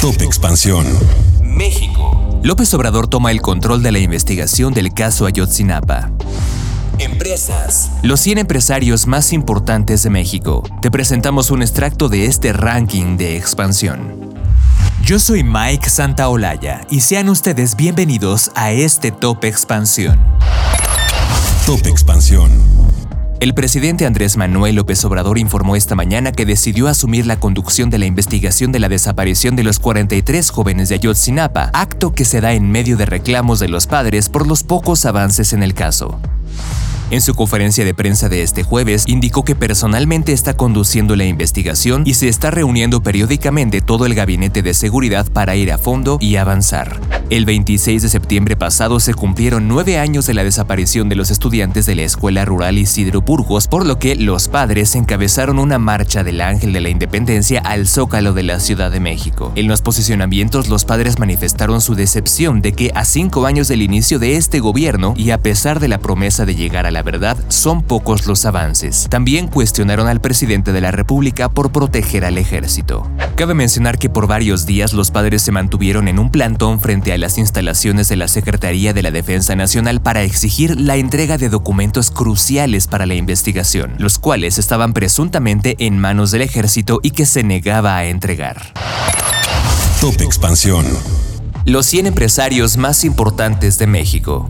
Top Expansión. México. López Obrador toma el control de la investigación del caso Ayotzinapa. Empresas. Los 100 empresarios más importantes de México. Te presentamos un extracto de este ranking de expansión. Yo soy Mike Santaolalla y sean ustedes bienvenidos a este Top Expansión. Top Expansión. El presidente Andrés Manuel López Obrador informó esta mañana que decidió asumir la conducción de la investigación de la desaparición de los 43 jóvenes de Ayotzinapa, acto que se da en medio de reclamos de los padres por los pocos avances en el caso. En su conferencia de prensa de este jueves, indicó que personalmente está conduciendo la investigación y se está reuniendo periódicamente todo el gabinete de seguridad para ir a fondo y avanzar. El 26 de septiembre pasado se cumplieron nueve años de la desaparición de los estudiantes de la Escuela Rural Isidro Burgos, por lo que los padres encabezaron una marcha del Ángel de la Independencia al Zócalo de la Ciudad de México. En los posicionamientos, los padres manifestaron su decepción de que a cinco años del inicio de este gobierno y a pesar de la promesa de llegar a la verdad, son pocos los avances. También cuestionaron al presidente de la República por proteger al ejército. Cabe mencionar que por varios días los padres se mantuvieron en un plantón frente a las instalaciones de la Secretaría de la Defensa Nacional para exigir la entrega de documentos cruciales para la investigación, los cuales estaban presuntamente en manos del ejército y que se negaba a entregar. Top Expansión. Los 100 empresarios más importantes de México.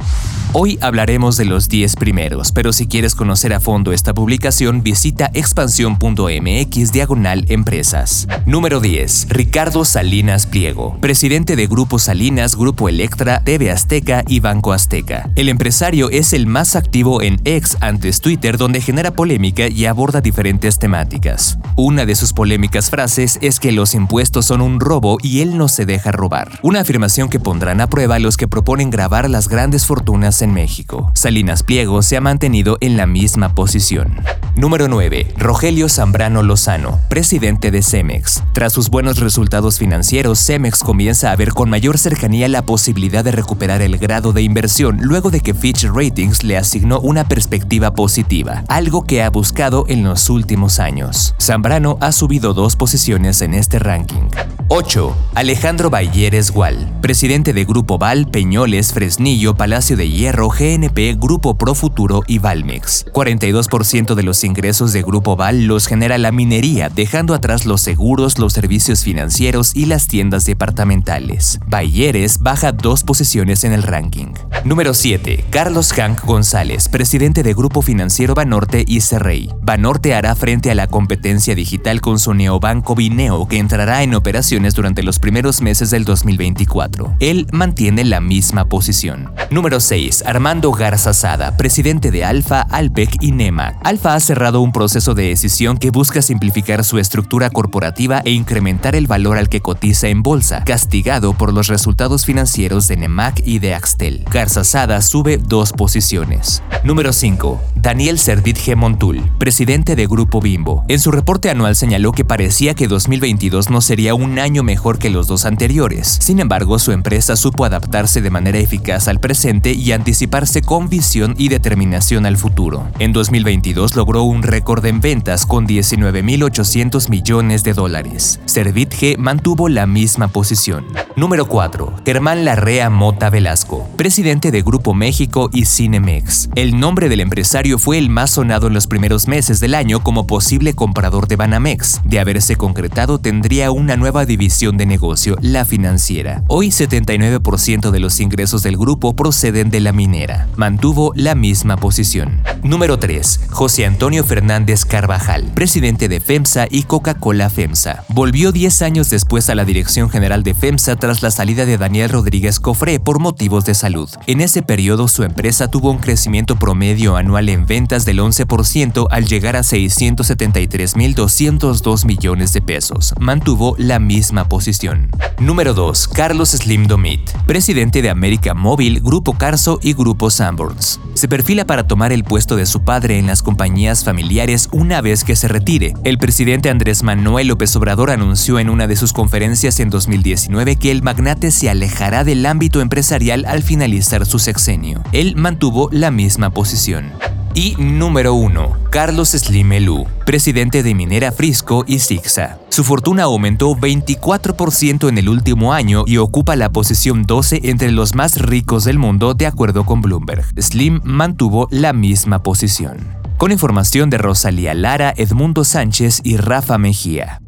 Hoy hablaremos de los 10 primeros, pero si quieres conocer a fondo esta publicación, visita expansión.mx diagonal empresas. Número 10. Ricardo Salinas Pliego, presidente de Grupo Salinas, Grupo Electra, TV Azteca y Banco Azteca. El empresario es el más activo en ex antes Twitter, donde genera polémica y aborda diferentes temáticas. Una de sus polémicas frases es que los impuestos son un robo y él no se deja robar. Una afirmación que pondrán a prueba los que proponen grabar las grandes fortunas en México. Salinas Pliego se ha mantenido en la misma posición. Número 9. Rogelio Zambrano Lozano, presidente de Cemex. Tras sus buenos resultados financieros, Cemex comienza a ver con mayor cercanía la posibilidad de recuperar el grado de inversión luego de que Fitch Ratings le asignó una perspectiva positiva, algo que ha buscado en los últimos años. Zambrano ha subido dos posiciones en este ranking. 8. Alejandro Balleres Gual, presidente de Grupo Val, Peñoles, Fresnillo, Palacio de Hierro, GNP, Grupo Pro Futuro y Valmex. 42% de los ingresos de Grupo Val los genera la minería, dejando atrás los seguros, los servicios financieros y las tiendas departamentales. Balleres baja dos posiciones en el ranking. Número 7. Carlos Hank González, presidente de Grupo Financiero Banorte y Cerrey. Banorte hará frente a la competencia digital con su neobanco Bineo, que entrará en operaciones durante los primeros meses del 2024. Él mantiene la misma posición. Número 6. Armando Garza Sada, presidente de Alfa, Alpec y NEMA. Alfa ha cerrado un proceso de decisión que busca simplificar su estructura corporativa e incrementar el valor al que cotiza en bolsa, castigado por los resultados financieros de NEMAC y de Axtel. Garza Sada sube dos posiciones. Número 5. Daniel Servit G. Montul, presidente de Grupo Bimbo. En su reporte anual señaló que parecía que 2022 no sería un año mejor que los dos anteriores. Sin embargo, su empresa supo adaptarse de manera eficaz al presente y anticiparse con visión y determinación al futuro. En 2022 logró un récord en ventas con 19.800 millones de dólares. Servit G mantuvo la misma posición. Número 4. Germán Larrea Mota Velasco, presidente de Grupo México y Cinemex. El nombre del empresario fue el más sonado en los primeros meses del año como posible comprador de Banamex. De haberse concretado, tendría una nueva división de negocio, la financiera. Hoy 79% de los ingresos del grupo proceden de la minera. Mantuvo la misma posición. Número 3. José Antonio Fernández Carvajal, presidente de FEMSA y Coca-Cola FEMSA. Volvió 10 años después a la dirección general de FEMSA tras la salida de Daniel Rodríguez Cofré por motivos de salud. En ese periodo su empresa tuvo un crecimiento promedio anual en ventas del 11% al llegar a 673.202 millones de pesos. Mantuvo la misma posición. Número 2. Carlos Slim Domit, presidente de América Móvil, Grupo Carso y Grupo Sanborns. Se perfila para tomar el puesto de su padre en las compañías familiares una vez que se retire. El presidente Andrés Manuel López Obrador anunció en una de sus conferencias en 2019 que el magnate se alejará del ámbito empresarial al finalizar su sexenio. Él mantuvo la misma posición. Y número 1. Carlos Slim Elú, presidente de Minera Frisco y Sixa. Su fortuna aumentó 24% en el último año y ocupa la posición 12 entre los más ricos del mundo de acuerdo con Bloomberg. Slim mantuvo la misma posición. Con información de Rosalía Lara, Edmundo Sánchez y Rafa Mejía.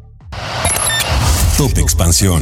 Top Expansión.